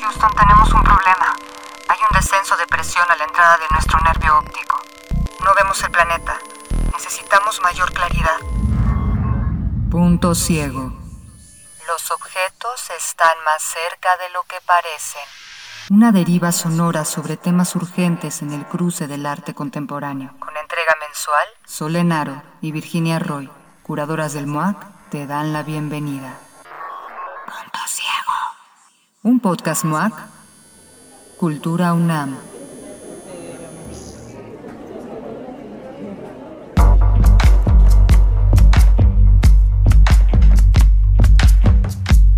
Houston, tenemos un problema. Hay un descenso de presión a la entrada de nuestro nervio óptico. No vemos el planeta. Necesitamos mayor claridad. Punto ciego. Los objetos están más cerca de lo que parecen. Una deriva sonora sobre temas urgentes en el cruce del arte contemporáneo. Con entrega mensual, Solenaro y Virginia Roy, curadoras del MOAC, te dan la bienvenida. Punto ciego. Un podcast MOAC. Cultura UNAM.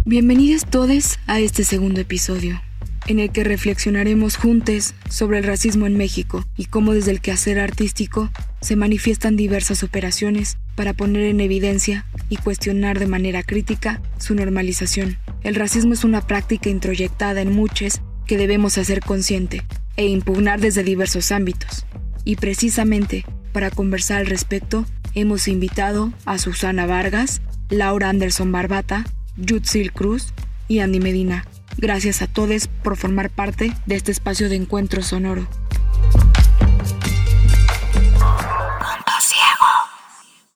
Bienvenidos todos a este segundo episodio, en el que reflexionaremos juntos sobre el racismo en México y cómo desde el quehacer artístico se manifiestan diversas operaciones para poner en evidencia y cuestionar de manera crítica su normalización. El racismo es una práctica introyectada en muchos que debemos hacer consciente e impugnar desde diversos ámbitos. Y precisamente para conversar al respecto, hemos invitado a Susana Vargas, Laura Anderson Barbata, Yutzil Cruz y Andy Medina. Gracias a todos por formar parte de este espacio de encuentro sonoro.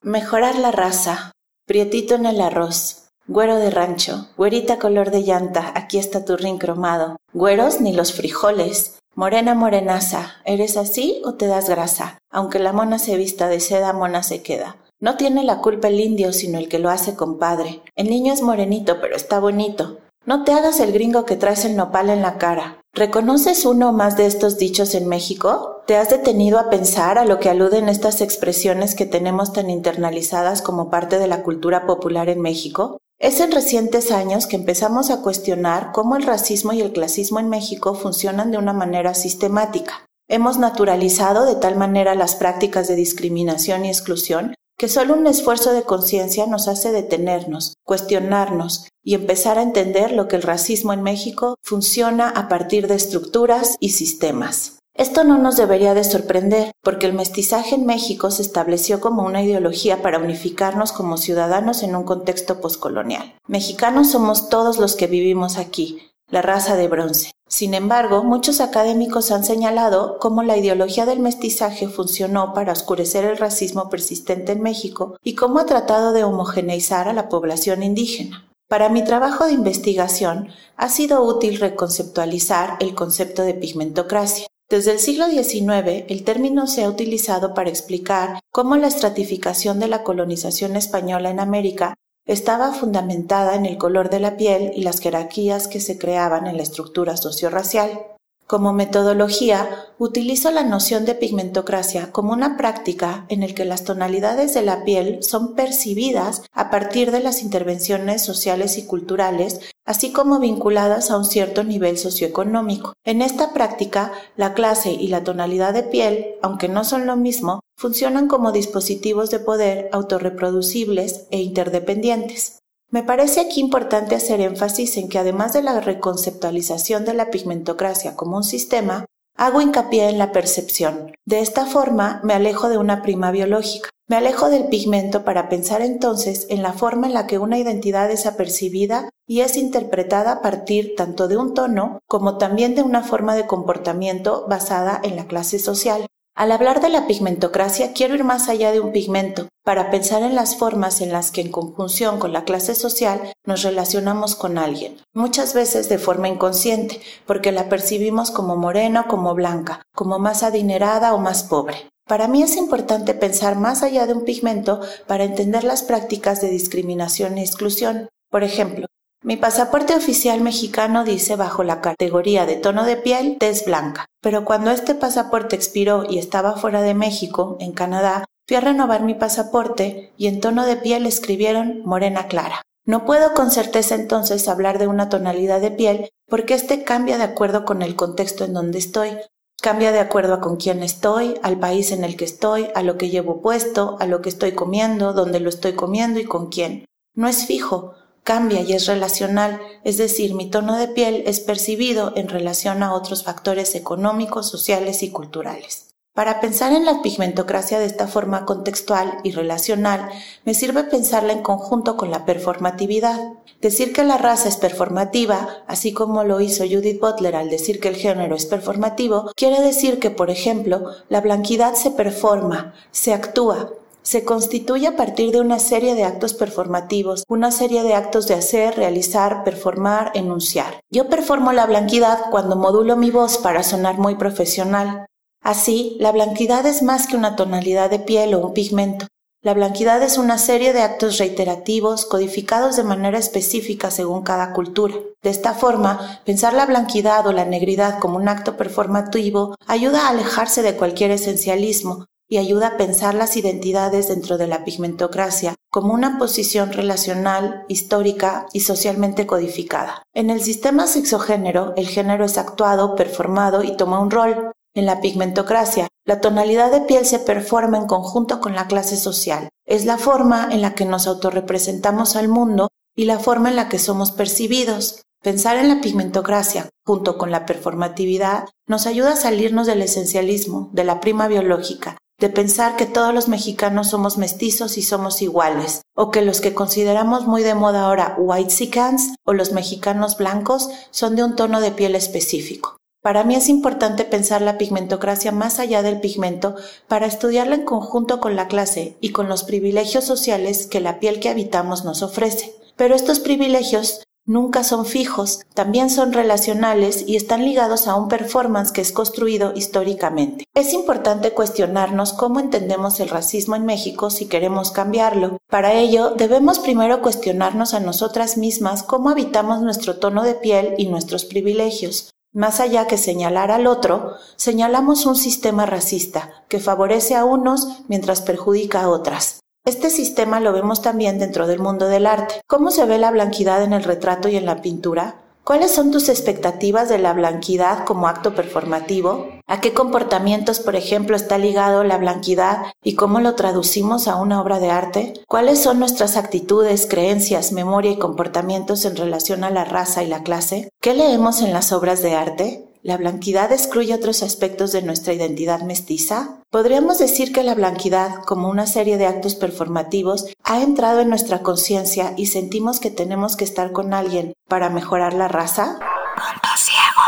Mejorar la raza. Prietito en el arroz. Güero de rancho, güerita color de llanta, aquí está tu rin cromado. Güeros ni los frijoles. Morena morenaza, ¿eres así o te das grasa? Aunque la mona se vista de seda, mona se queda. No tiene la culpa el indio, sino el que lo hace compadre. El niño es morenito, pero está bonito. No te hagas el gringo que traes el nopal en la cara. ¿Reconoces uno o más de estos dichos en México? ¿Te has detenido a pensar a lo que aluden estas expresiones que tenemos tan internalizadas como parte de la cultura popular en México? Es en recientes años que empezamos a cuestionar cómo el racismo y el clasismo en México funcionan de una manera sistemática. Hemos naturalizado de tal manera las prácticas de discriminación y exclusión que solo un esfuerzo de conciencia nos hace detenernos, cuestionarnos y empezar a entender lo que el racismo en México funciona a partir de estructuras y sistemas. Esto no nos debería de sorprender, porque el mestizaje en México se estableció como una ideología para unificarnos como ciudadanos en un contexto poscolonial. Mexicanos somos todos los que vivimos aquí, la raza de bronce. Sin embargo, muchos académicos han señalado cómo la ideología del mestizaje funcionó para oscurecer el racismo persistente en México y cómo ha tratado de homogeneizar a la población indígena. Para mi trabajo de investigación ha sido útil reconceptualizar el concepto de pigmentocracia. Desde el siglo XIX, el término se ha utilizado para explicar cómo la estratificación de la colonización española en América estaba fundamentada en el color de la piel y las jerarquías que se creaban en la estructura sociorracial. Como metodología, utilizo la noción de pigmentocracia como una práctica en el que las tonalidades de la piel son percibidas a partir de las intervenciones sociales y culturales, así como vinculadas a un cierto nivel socioeconómico. En esta práctica, la clase y la tonalidad de piel, aunque no son lo mismo, funcionan como dispositivos de poder autorreproducibles e interdependientes. Me parece aquí importante hacer énfasis en que además de la reconceptualización de la pigmentocracia como un sistema, hago hincapié en la percepción. De esta forma me alejo de una prima biológica. Me alejo del pigmento para pensar entonces en la forma en la que una identidad es apercibida y es interpretada a partir tanto de un tono como también de una forma de comportamiento basada en la clase social. Al hablar de la pigmentocracia quiero ir más allá de un pigmento, para pensar en las formas en las que en conjunción con la clase social nos relacionamos con alguien, muchas veces de forma inconsciente, porque la percibimos como morena o como blanca, como más adinerada o más pobre. Para mí es importante pensar más allá de un pigmento para entender las prácticas de discriminación y exclusión. Por ejemplo, mi pasaporte oficial mexicano dice bajo la categoría de tono de piel tez blanca, pero cuando este pasaporte expiró y estaba fuera de México, en Canadá, fui a renovar mi pasaporte y en tono de piel escribieron morena clara. No puedo con certeza entonces hablar de una tonalidad de piel porque este cambia de acuerdo con el contexto en donde estoy. Cambia de acuerdo a con quién estoy, al país en el que estoy, a lo que llevo puesto, a lo que estoy comiendo, dónde lo estoy comiendo y con quién. No es fijo, cambia y es relacional, es decir, mi tono de piel es percibido en relación a otros factores económicos, sociales y culturales. Para pensar en la pigmentocracia de esta forma contextual y relacional, me sirve pensarla en conjunto con la performatividad. Decir que la raza es performativa, así como lo hizo Judith Butler al decir que el género es performativo, quiere decir que, por ejemplo, la blanquidad se performa, se actúa, se constituye a partir de una serie de actos performativos, una serie de actos de hacer, realizar, performar, enunciar. Yo performo la blanquidad cuando modulo mi voz para sonar muy profesional. Así, la blanquidad es más que una tonalidad de piel o un pigmento. La blanquidad es una serie de actos reiterativos codificados de manera específica según cada cultura. De esta forma, pensar la blanquidad o la negridad como un acto performativo ayuda a alejarse de cualquier esencialismo y ayuda a pensar las identidades dentro de la pigmentocracia como una posición relacional, histórica y socialmente codificada. En el sistema sexogénero, el género es actuado, performado y toma un rol. En la pigmentocracia, la tonalidad de piel se performa en conjunto con la clase social. Es la forma en la que nos autorrepresentamos al mundo y la forma en la que somos percibidos. Pensar en la pigmentocracia, junto con la performatividad, nos ayuda a salirnos del esencialismo, de la prima biológica, de pensar que todos los mexicanos somos mestizos y somos iguales, o que los que consideramos muy de moda ahora white sicans o los mexicanos blancos son de un tono de piel específico. Para mí es importante pensar la pigmentocracia más allá del pigmento para estudiarla en conjunto con la clase y con los privilegios sociales que la piel que habitamos nos ofrece. Pero estos privilegios nunca son fijos, también son relacionales y están ligados a un performance que es construido históricamente. Es importante cuestionarnos cómo entendemos el racismo en México si queremos cambiarlo. Para ello, debemos primero cuestionarnos a nosotras mismas cómo habitamos nuestro tono de piel y nuestros privilegios. Más allá que señalar al otro, señalamos un sistema racista que favorece a unos mientras perjudica a otras. Este sistema lo vemos también dentro del mundo del arte. ¿Cómo se ve la blanquidad en el retrato y en la pintura? ¿Cuáles son tus expectativas de la blanquidad como acto performativo? ¿A qué comportamientos, por ejemplo, está ligado la blanquidad y cómo lo traducimos a una obra de arte? ¿Cuáles son nuestras actitudes, creencias, memoria y comportamientos en relación a la raza y la clase? ¿Qué leemos en las obras de arte? ¿La blanquidad excluye otros aspectos de nuestra identidad mestiza? ¿Podríamos decir que la blanquidad, como una serie de actos performativos, ha entrado en nuestra conciencia y sentimos que tenemos que estar con alguien para mejorar la raza? Punto ciego.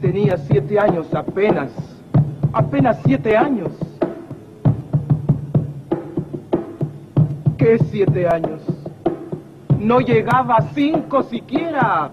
Tenía siete años apenas. Apenas siete años. ¿Qué siete años? No llegaba a cinco siquiera.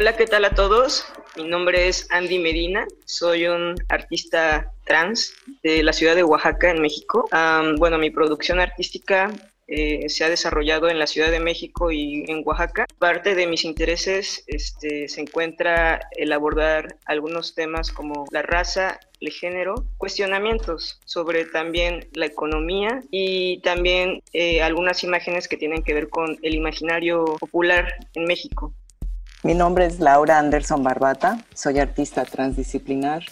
Hola, ¿qué tal a todos? Mi nombre es Andy Medina, soy un artista trans de la ciudad de Oaxaca, en México. bueno, mi producción artística eh, se ha desarrollado en la Ciudad de México y en Oaxaca. Parte de mis intereses este, se encuentra el abordar algunos temas como la raza, el género, cuestionamientos sobre también la economía y también eh, algunas imágenes que tienen que ver con el imaginario popular en México. Mi nombre es Laura Anderson Barbata, soy artista transdisciplinar.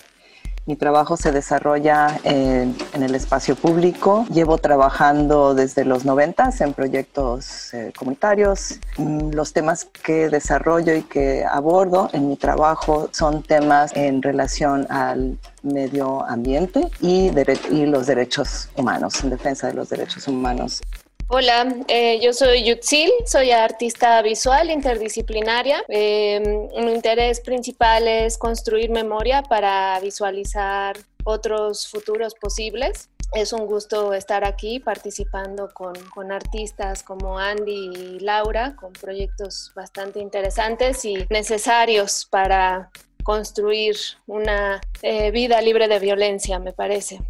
Mi trabajo se desarrolla en, el espacio público. Llevo trabajando desde los 90 en proyectos eh, comunitarios. Mm, los temas que desarrollo y que abordo en mi trabajo son temas en relación al medio ambiente y, y los derechos humanos, en defensa de los derechos humanos. Hola, eh, yo soy Yutzil, soy artista visual interdisciplinaria. Eh, mi interés principal es construir memoria para visualizar otros futuros posibles. Es un gusto estar aquí participando con, con, artistas como Andy y Laura, con proyectos bastante interesantes y necesarios para construir una eh, vida libre de violencia, me parece.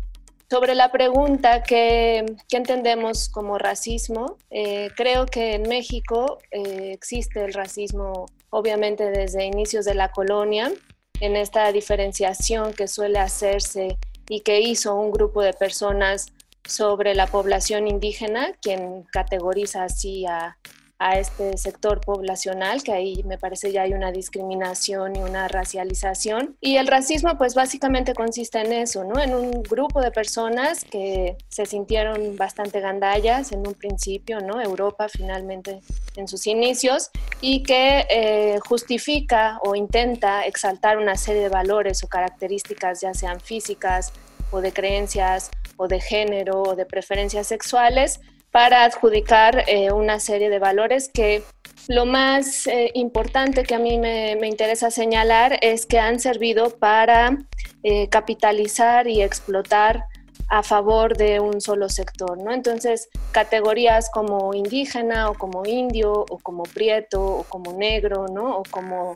Sobre la pregunta que, entendemos como racismo, eh, creo que en México eh, existe el racismo obviamente desde inicios de la colonia, en esta diferenciación que suele hacerse y que hizo un grupo de personas sobre la población indígena, quien categoriza así a, a este sector poblacional, que ahí me parece ya hay una discriminación y una racialización. Y el racismo pues básicamente consiste en eso, ¿no? En un grupo de personas que se sintieron bastante gandallas en un principio, ¿no? Europa finalmente en sus inicios y que eh, justifica o intenta exaltar una serie de valores o características, ya sean físicas o de creencias o de género o de preferencias sexuales, para adjudicar eh, una serie de valores que lo más eh, importante que a mí me, interesa señalar es que han servido para eh, capitalizar y explotar a favor de un solo sector, ¿no? Entonces, categorías como indígena o como indio o como prieto o como negro, ¿no? O como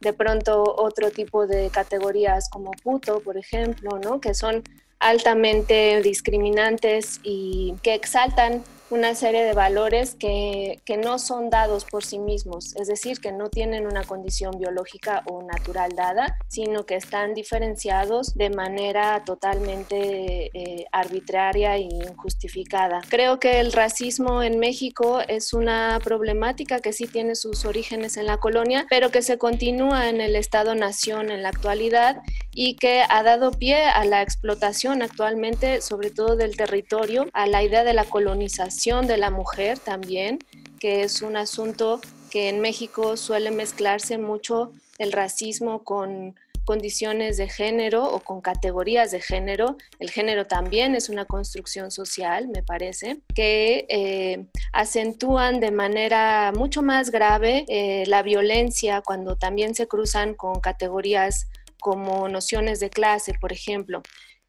de pronto otro tipo de categorías como puto, por ejemplo, ¿no? Que son altamente discriminantes y que exaltan una serie de valores que, que, no son dados por sí mismos, es decir, que no tienen una condición biológica o natural dada, sino que están diferenciados de manera totalmente eh, arbitraria e injustificada. Creo que el racismo en México es una problemática que sí tiene sus orígenes en la colonia, pero que se continúa en el Estado-Nación en la actualidad y que ha dado pie a la explotación actualmente, sobre todo del territorio, a la idea de la colonización de la mujer también, que es un asunto que en México suele mezclarse mucho el racismo con condiciones de género o con categorías de género. El género también es una construcción social, me parece, que eh, acentúan de manera mucho más grave eh, la violencia cuando también se cruzan con categorías como nociones de clase, por ejemplo.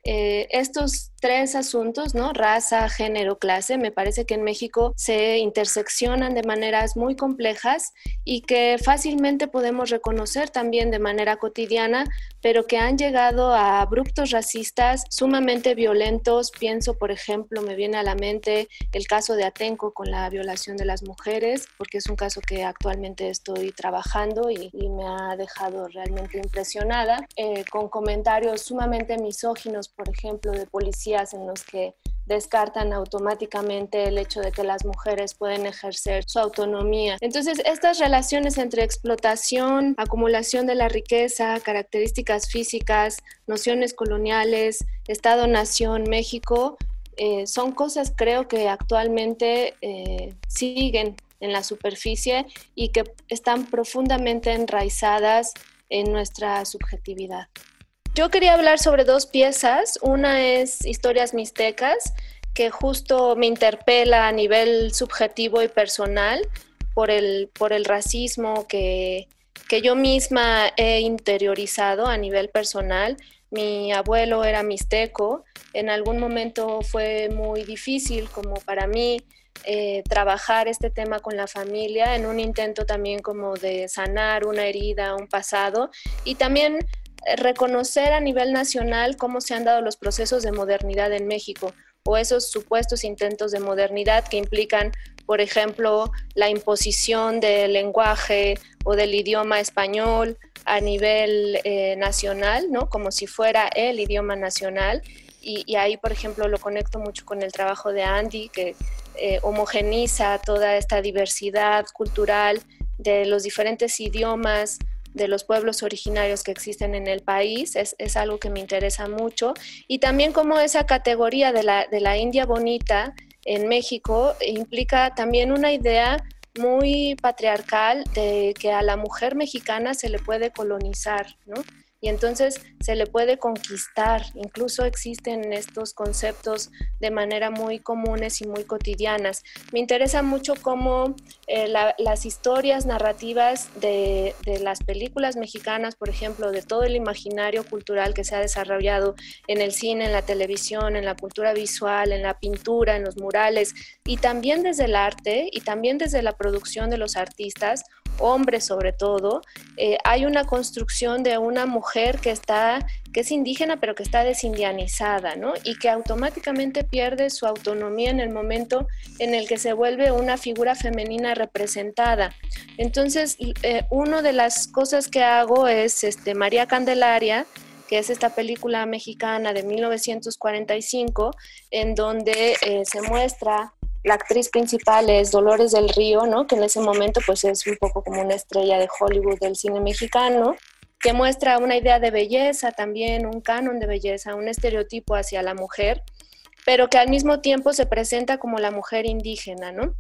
Eh, estos tres asuntos, ¿no? Raza, género, clase, me parece que en México se interseccionan de maneras muy complejas y que fácilmente podemos reconocer también de manera cotidiana, pero que han llegado a abruptos racistas sumamente violentos. Pienso, por ejemplo, me viene a la mente el caso de Atenco con la violación de las mujeres, porque es un caso que actualmente estoy trabajando y, me ha dejado realmente impresionada, eh, con comentarios sumamente misóginos, por ejemplo, de policías en los que descartan automáticamente el hecho de que las mujeres pueden ejercer su autonomía. Entonces, estas relaciones entre explotación, acumulación de la riqueza, características físicas, nociones coloniales, Estado-Nación, México, eh, son cosas creo que actualmente eh, siguen en la superficie y que están profundamente enraizadas en nuestra subjetividad. Yo quería hablar sobre dos piezas. Una es Historias Mixtecas, que justo me interpela a nivel subjetivo y personal por el, por el racismo que, que yo misma he interiorizado a nivel personal. Mi abuelo era mixteco. En algún momento fue muy difícil como para mí eh, trabajar este tema con la familia en un intento también como de sanar una herida, un pasado y también reconocer a nivel nacional cómo se han dado los procesos de modernidad en México o esos supuestos intentos de modernidad que implican, por ejemplo, la imposición del lenguaje o del idioma español a nivel eh, nacional, ¿no? Como si fuera el idioma nacional. Y, ahí, por ejemplo, lo conecto mucho con el trabajo de Andy, que eh, homogeniza toda esta diversidad cultural de los diferentes idiomas, de los pueblos originarios que existen en el país, es, algo que me interesa mucho. Y también como esa categoría de la, de la India bonita en México implica también una idea muy patriarcal de que a la mujer mexicana se le puede colonizar, ¿no? Y entonces se le puede conquistar. Incluso existen estos conceptos de manera muy comunes y muy cotidianas. Me interesa mucho cómo eh, las historias narrativas de, de, las películas mexicanas, por ejemplo, de todo el imaginario cultural que se ha desarrollado en el cine, en la televisión, en la cultura visual, en la pintura, en los murales, y también desde el arte y también desde la producción de los artistas, hombres sobre todo, eh, hay una construcción de una mujer que está que es indígena pero que está desindianizada, ¿no? Y que automáticamente pierde su autonomía en el momento en el que se vuelve una figura femenina representada. Entonces, eh, una de las cosas que hago es este, María Candelaria, que es esta película mexicana de 1945, en donde eh, se muestra la actriz principal es Dolores del Río, ¿no? que en ese momento pues es un poco como una estrella de Hollywood del cine mexicano, que muestra una idea de belleza también, un canon de belleza, un estereotipo hacia la mujer, pero que al mismo tiempo se presenta como la mujer indígena, ¿no?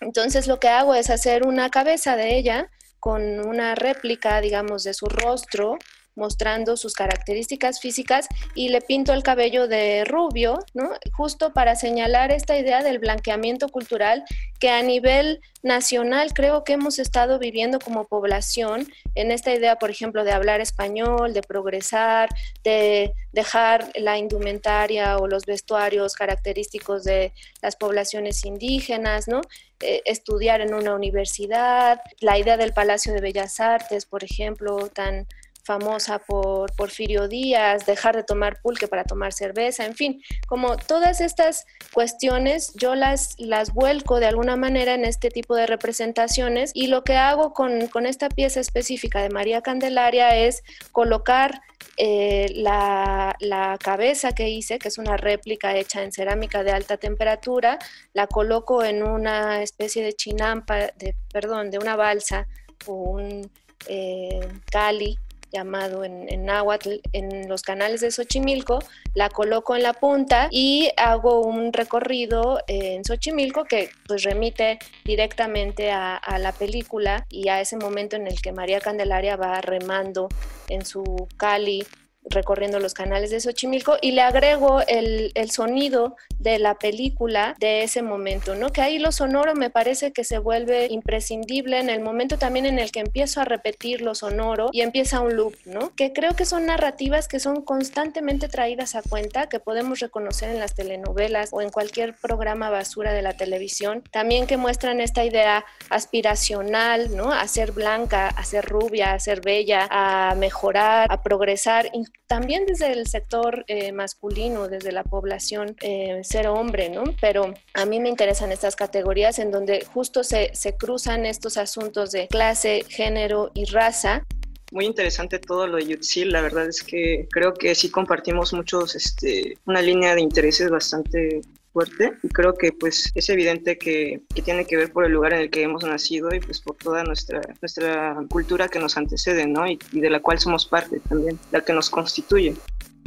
Entonces lo que hago es hacer una cabeza de ella con una réplica, digamos, de su rostro, mostrando sus características físicas y le pinto el cabello de rubio, ¿no? Justo para señalar esta idea del blanqueamiento cultural que a nivel nacional creo que hemos estado viviendo como población en esta idea, por ejemplo, de hablar español, de progresar, de dejar la indumentaria o los vestuarios característicos de las poblaciones indígenas, ¿no? Eh, estudiar en una universidad, la idea del Palacio de Bellas Artes, por ejemplo, tan famosa por Porfirio Díaz, dejar de tomar pulque para tomar cerveza, en fin, como todas estas cuestiones yo las, las vuelco de alguna manera en este tipo de representaciones y lo que hago con, con esta pieza específica de María Candelaria es colocar eh, la, la, cabeza que hice, que es una réplica hecha en cerámica de alta temperatura, la coloco en una especie de chinampa, de, perdón, de una balsa o un eh, cali llamado en, en náhuatl en los canales de Xochimilco, la coloco en la punta y hago un recorrido en Xochimilco que pues remite directamente a, a la película y a ese momento en el que María Candelaria va remando en su cali recorriendo los canales de Xochimilco y le agrego el, el, sonido de la película de ese momento, ¿no? Que ahí lo sonoro me parece que se vuelve imprescindible en el momento también en el que empiezo a repetir lo sonoro y empieza un loop, ¿no? Que creo que son narrativas que son constantemente traídas a cuenta, que podemos reconocer en las telenovelas o en cualquier programa basura de la televisión, también que muestran esta idea aspiracional, ¿no? A ser blanca, a ser rubia, a ser bella, a mejorar, a progresar, también desde el sector eh, masculino, desde la población eh, ser hombre, ¿no? Pero a mí me interesan estas categorías en donde justo se, se cruzan estos asuntos de clase, género y raza muy interesante todo lo de Yutzil. La verdad es que creo que sí compartimos muchos, este, una línea de intereses bastante fuerte y creo que pues es evidente que, que, tiene que ver por el lugar en el que hemos nacido y pues por toda nuestra, nuestra cultura que nos antecede, ¿no? Y, y de la cual somos parte también, la que nos constituye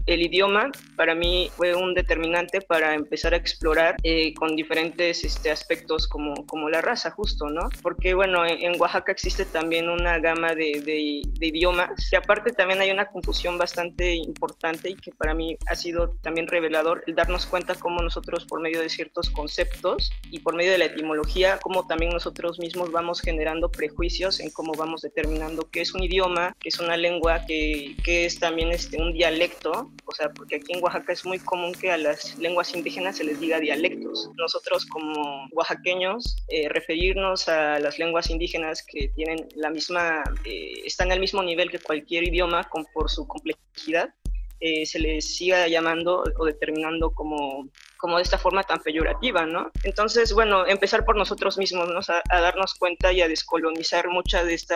el idioma para mí fue un determinante para empezar a explorar eh, con diferentes este, aspectos como, como la raza, justo, ¿no? Porque, bueno, en, Oaxaca existe también una gama de, idiomas y aparte también hay una confusión bastante importante y que para mí ha sido también revelador el darnos cuenta cómo nosotros por medio de ciertos conceptos y por medio de la etimología, cómo también nosotros mismos vamos generando prejuicios en cómo vamos determinando qué es un idioma, qué es una lengua, qué, qué es también este, un dialecto o sea, porque aquí en Oaxaca es muy común que a las lenguas indígenas se les diga dialectos. Nosotros como oaxaqueños, eh, referirnos a las lenguas indígenas que tienen la misma, eh, están al mismo nivel que cualquier idioma con, por su complejidad, eh, se les siga llamando o determinando como, como de esta forma tan peyorativa, ¿no? Entonces, bueno, empezar por nosotros mismos, ¿no? a, a, darnos cuenta y a descolonizar mucha de este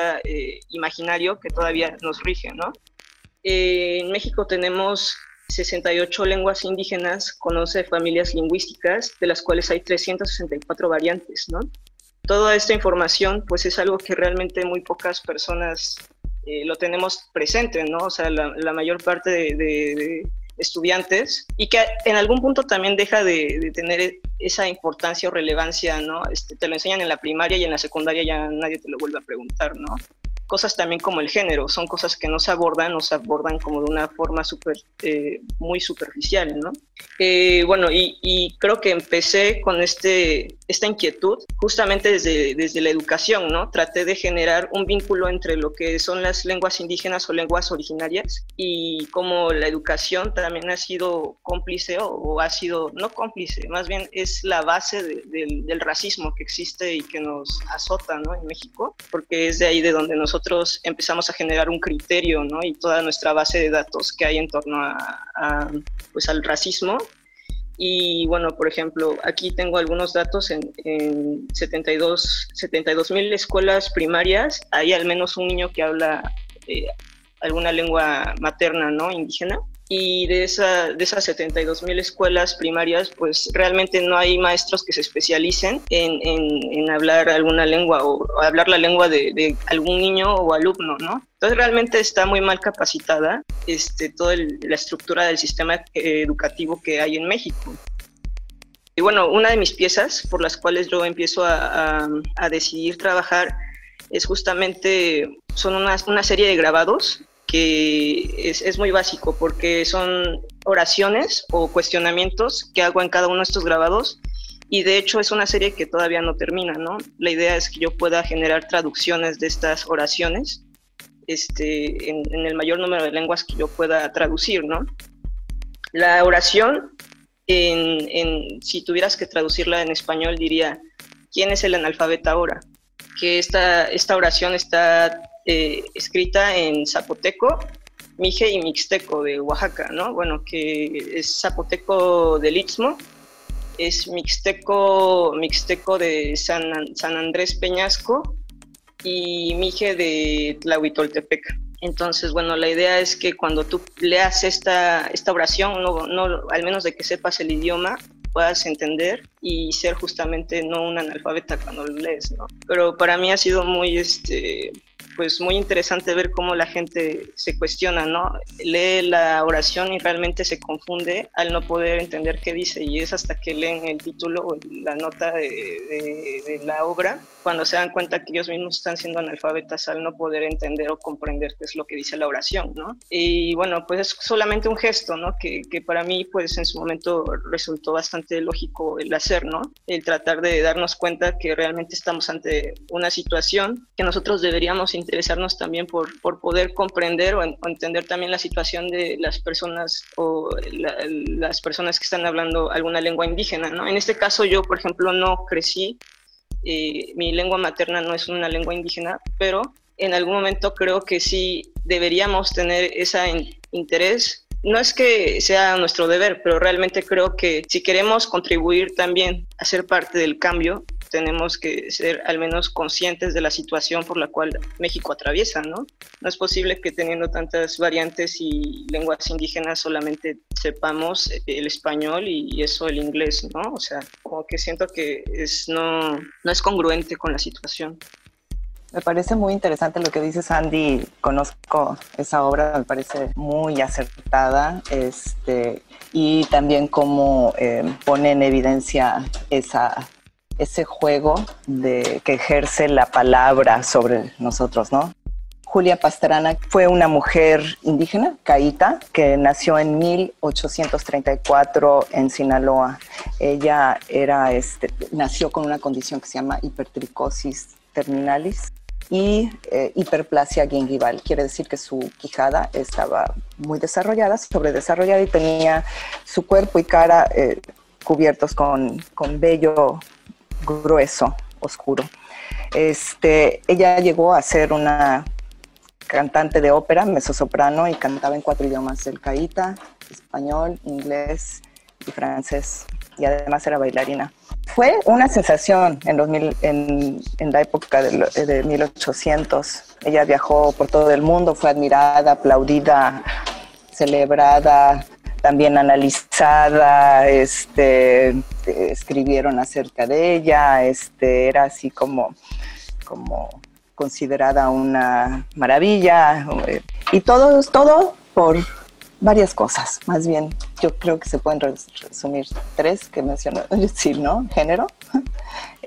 imaginario que todavía nos rige, ¿no? Eh, en México tenemos 68 lenguas indígenas con 11 familias lingüísticas, de las cuales hay 364 variantes, ¿no? Toda esta información, pues es algo que realmente muy pocas personas eh, lo tenemos presente, ¿no? O sea, la, la mayor parte de, de, de, estudiantes y que en algún punto también deja de, de tener esa importancia o relevancia, ¿no? Este, te lo enseñan en la primaria y en la secundaria ya nadie te lo vuelve a preguntar, ¿no? Cosas también como el género, son cosas que no se abordan, no se abordan como de una forma super, eh, muy superficial, ¿no? Eh, bueno, y, y, creo que empecé con este, esta inquietud justamente desde, desde la educación, ¿no? Traté de generar un vínculo entre lo que son las lenguas indígenas o lenguas originarias y cómo la educación también ha sido cómplice o, ha sido, no cómplice, más bien es la base del racismo que existe y que nos azota, ¿no? En México, porque es de ahí de donde nosotros empezamos a generar un criterio, ¿no? Y toda nuestra base de datos que hay en torno a, pues al racismo. Y bueno, por ejemplo, aquí tengo algunos datos en, en 72 mil escuelas primarias. Hay al menos un niño que habla eh, alguna lengua materna, ¿no? Indígena y de, esa, de esas 72 mil escuelas primarias, pues realmente no hay maestros que se especialicen en, en, hablar alguna lengua o, hablar la lengua de, de, algún niño o alumno, ¿no? Entonces realmente está muy mal capacitada este, toda la estructura del sistema educativo que hay en México. Y bueno, una de mis piezas por las cuales yo empiezo a, a, a decidir trabajar es justamente, son una, una serie de grabados que es, es, muy básico porque son oraciones o cuestionamientos que hago en cada uno de estos grabados y de hecho es una serie que todavía no termina, ¿no? La idea es que yo pueda generar traducciones de estas oraciones este, en, en el mayor número de lenguas que yo pueda traducir, ¿no? La oración, en, en, si tuvieras que traducirla en español, diría, ¿quién es el analfabeta ahora? Que esta, esta oración está eh, escrita en zapoteco, mije y mixteco de Oaxaca, ¿no? Bueno, que es zapoteco del Istmo, es mixteco, mixteco de San, San Andrés Peñasco y mije de Tlahuitoltepec. Entonces, bueno, la idea es que cuando tú leas esta, esta oración, no, no, al menos de que sepas el idioma, puedas entender y ser justamente no un analfabeta cuando lo lees, ¿no? Pero para mí ha sido muy, este, pues muy interesante ver cómo la gente se cuestiona, ¿no? Lee la oración y realmente se confunde al no poder entender qué dice y es hasta que leen el título o la nota de, de, la obra cuando se dan cuenta que ellos mismos están siendo analfabetas al no poder entender o comprender qué es lo que dice la oración, ¿no? Y bueno, pues es solamente un gesto, ¿no? Que, que para mí pues en su momento resultó bastante lógico el hacer, ¿no? El tratar de darnos cuenta que realmente estamos ante una situación que nosotros deberíamos interesarnos también por, por poder comprender o, en, o, entender también la situación de las personas o la, las personas que están hablando alguna lengua indígena, ¿no? En este caso yo, por ejemplo, no crecí, eh, mi lengua materna no es una lengua indígena, pero en algún momento creo que sí deberíamos tener ese interés no es que sea nuestro deber, pero realmente creo que si queremos contribuir también a ser parte del cambio, tenemos que ser al menos conscientes de la situación por la cual México atraviesa, ¿no? No es posible que teniendo tantas variantes y lenguas indígenas solamente sepamos el español y eso el inglés, ¿no? O sea, como que siento que es, no, no es congruente con la situación. Me parece muy interesante lo que dice Sandy. Conozco esa obra, me parece muy acertada. Este, y también cómo eh, pone en evidencia esa ese juego de que ejerce la palabra sobre nosotros, ¿no? Julia Pastrana fue una mujer indígena, caíta, que nació en 1834 en Sinaloa. Ella era, este, nació con una condición que se llama hipertricosis terminalis y eh, hiperplasia gingival. Quiere decir que su quijada estaba muy desarrollada, sobredesarrollada y tenía su cuerpo y cara eh, cubiertos con, con vello grueso, oscuro. Este, ella llegó a ser una cantante de ópera, mezzosoprano, y cantaba en cuatro idiomas, el caíta, español, inglés y francés, y además era bailarina. Fue una sensación en, 2000, en, la época de 1800. Ella viajó por todo el mundo, fue admirada, aplaudida, celebrada, también analizada, este, escribieron acerca de ella, este, era así como, como considerada una maravilla, eh, y todo, todo por varias cosas, más bien yo creo que se pueden resumir tres que mencionó decir, ¿no? Género,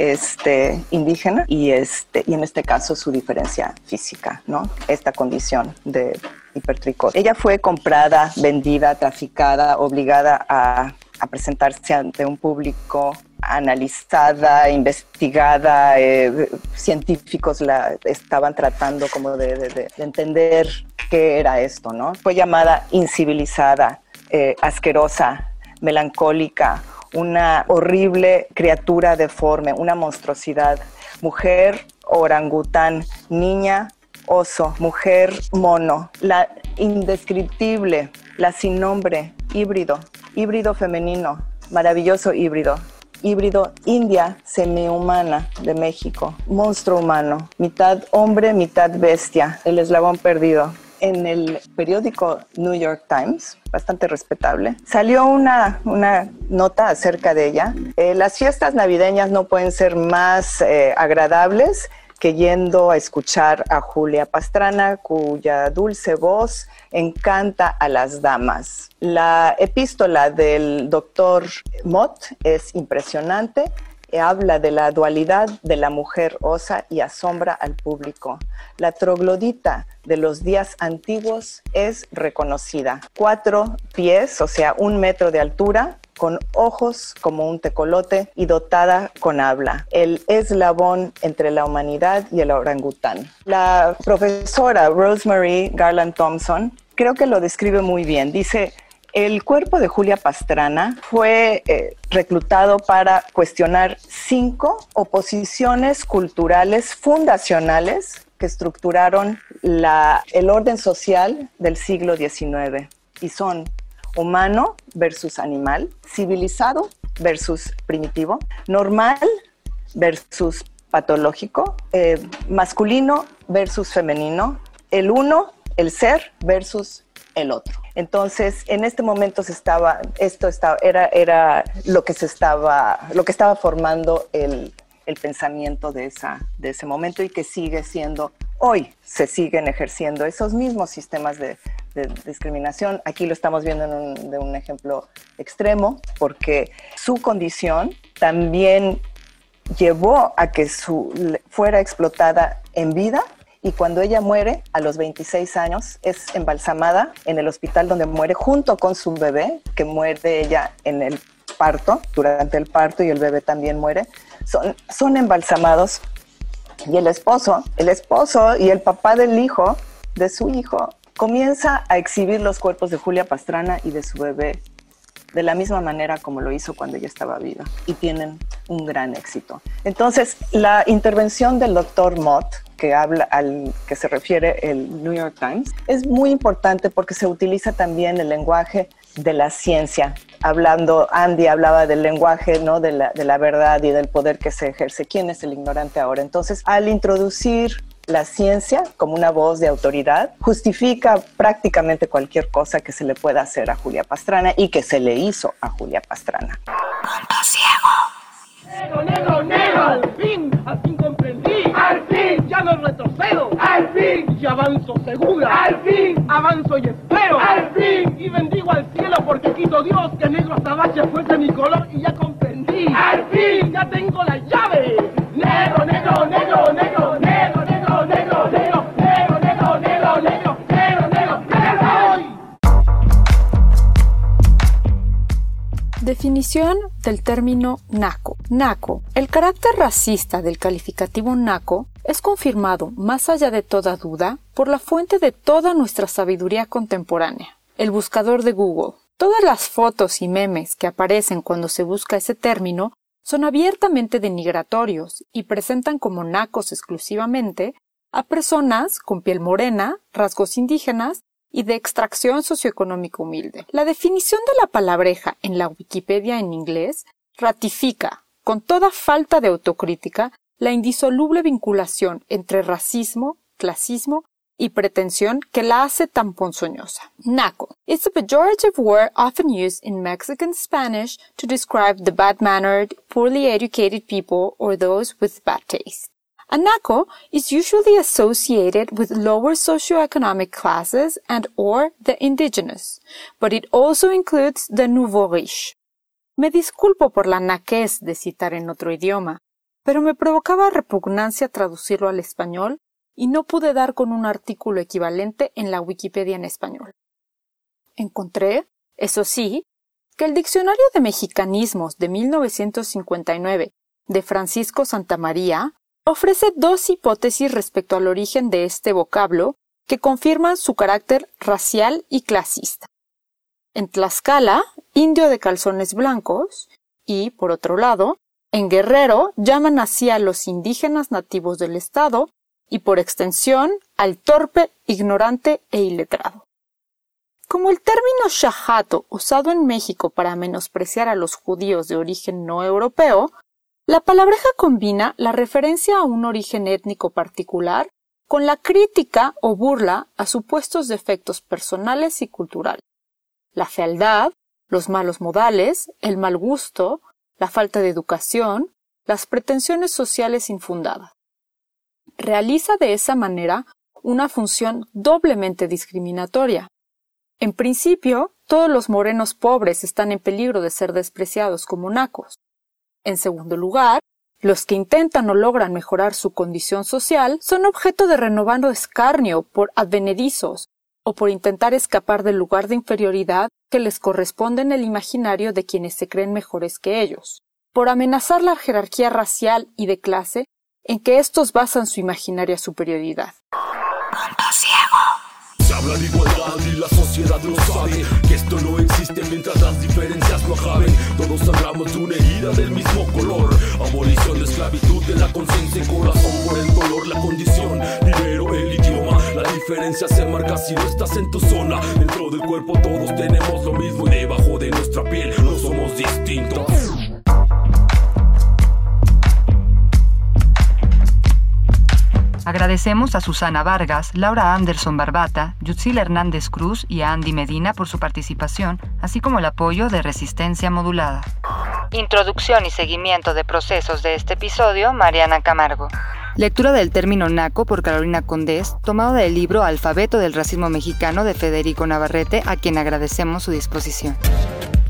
este, indígena y, este, y en este caso su diferencia física, ¿no? Esta condición de hipertricosis. Ella fue comprada, vendida, traficada, obligada a, presentarse ante un público analizada, investigada, eh, científicos la estaban tratando como de, de, entender qué era esto, ¿no? Fue llamada incivilizada, eh, asquerosa, melancólica, una horrible criatura deforme, una monstruosidad, mujer orangután, niña oso, mujer mono, la indescriptible, la sin nombre, híbrido, híbrido femenino, maravilloso híbrido, híbrido india semihumana de México, monstruo humano, mitad hombre, mitad bestia, el eslabón perdido. En el periódico New York Times, bastante respetable, salió una, una nota acerca de ella. Eh, las fiestas navideñas no pueden ser más eh, agradables que yendo a escuchar a Julia Pastrana, cuya dulce voz encanta a las damas. La epístola del doctor Mott es impresionante. Habla de la dualidad de la mujer osa y asombra al público. La troglodita de los días antiguos es reconocida. Cuatro pies, o sea, un metro de altura, con ojos como un tecolote y dotada con habla, el eslabón entre la humanidad y el orangután. La profesora Rosemary Garland Thompson creo que lo describe muy bien. Dice, el cuerpo de Julia Pastrana fue eh, reclutado para cuestionar cinco oposiciones culturales fundacionales que estructuraron el orden social del siglo XIX y son humano versus animal, civilizado versus primitivo, normal versus patológico, eh, masculino versus femenino, el uno, el ser versus el otro. Entonces, en este momento se estaba, esto estaba, era, era lo que se estaba, lo que estaba formando el, el pensamiento de, esa, de ese momento y que sigue siendo, hoy se siguen ejerciendo esos mismos sistemas de, de discriminación. Aquí lo estamos viendo en un, de un ejemplo extremo, porque su condición también llevó a que su, fuera explotada en vida y cuando ella muere a los 26 años es embalsamada en el hospital donde muere junto con su bebé, que muere ella en el parto, durante el parto y el bebé también muere. Son, son embalsamados y el esposo, el esposo y el papá del hijo, de su hijo, comienza a exhibir los cuerpos de Julia Pastrana y de su bebé de la misma manera como lo hizo cuando ella estaba viva y tienen un gran éxito. Entonces, la intervención del doctor Mott, que habla al que se refiere el New York Times, es muy importante porque se utiliza también el lenguaje de la ciencia. Hablando, Andy hablaba del lenguaje, ¿no? De la, de la verdad y del poder que se ejerce. ¿Quién es el ignorante ahora? Entonces, al introducir la ciencia como una voz de autoridad justifica prácticamente cualquier cosa que se le pueda hacer a Julia Pastrana y que se le hizo a Julia Pastrana. Punto ciego. Negro, negro, negro. avanzo segura. Al fin. Avanzo y espero. Al fin. Y bendigo al cielo porque quito Dios que negro azabache fuese mi color y ya comprendí. Al fin. Ya tengo la llave. Negro, negro, negro, negro, negro, negro, negro, negro. Definición del término naco. Naco. El carácter racista del calificativo naco es confirmado, más allá de toda duda, por la fuente de toda nuestra sabiduría contemporánea, el buscador de Google. Todas las fotos y memes que aparecen cuando se busca ese término son abiertamente denigratorios y presentan como nacos exclusivamente a personas con piel morena, rasgos indígenas y de extracción socioeconómica humilde. La definición de la palabreja en la Wikipedia en inglés ratifica, con toda falta de autocrítica, la indisoluble vinculación entre racismo, clasismo y pretensión que la hace tan ponzoñosa. Naco is a pejorative word often used in Mexican Spanish to describe the bad-mannered, poorly educated people or those with bad taste. A naco is usually associated with lower socioeconomic classes and or the indigenous, but it also includes the nouveau riche. Me disculpo por la naquez de citar en otro idioma, pero me provocaba repugnancia traducirlo al español y no pude dar con un artículo equivalente en la Wikipedia en español. Encontré, eso sí, que el Diccionario de Mexicanismos de 1959 de Francisco Santamaría ofrece dos hipótesis respecto al origen de este vocablo que confirman su carácter racial y clasista. En Tlaxcala, indio de calzones blancos, y, por otro lado, en Guerrero llaman así a los indígenas nativos del estado y, por extensión, al torpe, ignorante e iletrado. Como el término shahato usado en México para menospreciar a los judíos de origen no europeo, la palabreja combina la referencia a un origen étnico particular con la crítica o burla a supuestos defectos personales y culturales la fealdad, los malos modales, el mal gusto, la falta de educación, las pretensiones sociales infundadas. Realiza de esa manera una función doblemente discriminatoria. En principio, todos los morenos pobres están en peligro de ser despreciados como nacos. En segundo lugar, los que intentan o logran mejorar su condición social son objeto de renovado escarnio por advenedizos, o por intentar escapar del lugar de inferioridad que les corresponde en el imaginario de quienes se creen mejores que ellos, por amenazar la jerarquía racial y de clase en que estos basan su imaginaria superioridad. Habla de igualdad y la sociedad lo sabe. Que esto no existe mientras las diferencias no acaben. Todos hablamos de una herida del mismo color. Abolición de esclavitud de la conciencia y corazón Por el color, la condición, dinero, el idioma La diferencia se marca si no estás en tu zona. Dentro del cuerpo todos tenemos lo mismo Y debajo de nuestra piel no somos distintos Agradecemos a Susana Vargas, Laura Anderson Barbata, Yutzil Hernández Cruz y a Andy Medina por su participación, así como el apoyo de Resistencia Modulada. Introducción y seguimiento de procesos de este episodio, Mariana Camargo. Lectura del término naco por Carolina Condés, tomado del libro Alfabeto del Racismo Mexicano de Federico Navarrete, a quien agradecemos su disposición.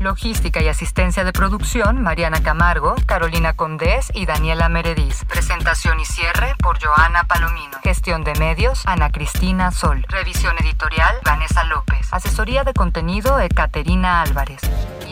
Logística y asistencia de producción, Mariana Camargo, Carolina Condés y Daniela Merediz. Presentación y cierre por Joana Palomino. Gestión de medios, Ana Cristina Sol. Revisión editorial, Vanessa López. Asesoría de contenido, Ekaterina Álvarez.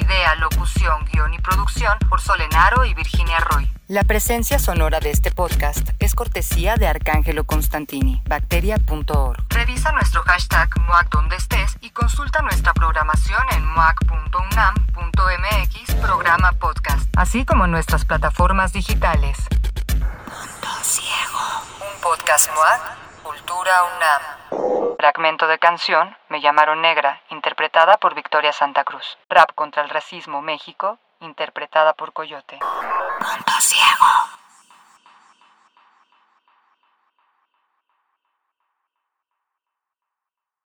Idea, locución, guion y producción por Solenaro y Virginia Roy. La presencia sonora de este podcast es cortesía de Arcángelo Constantini, bacteria.org. Revisa nuestro hashtag MOAC donde estés y consulta nuestra programación en moac.unam.mx programa podcast, así como nuestras plataformas digitales. Punto Ciego. Un podcast MOAC, Fragmento de canción, Me llamaron negra, interpretada por Victoria Santa Cruz. Rap contra el racismo, México, interpretada por Coyote. Punto ciego.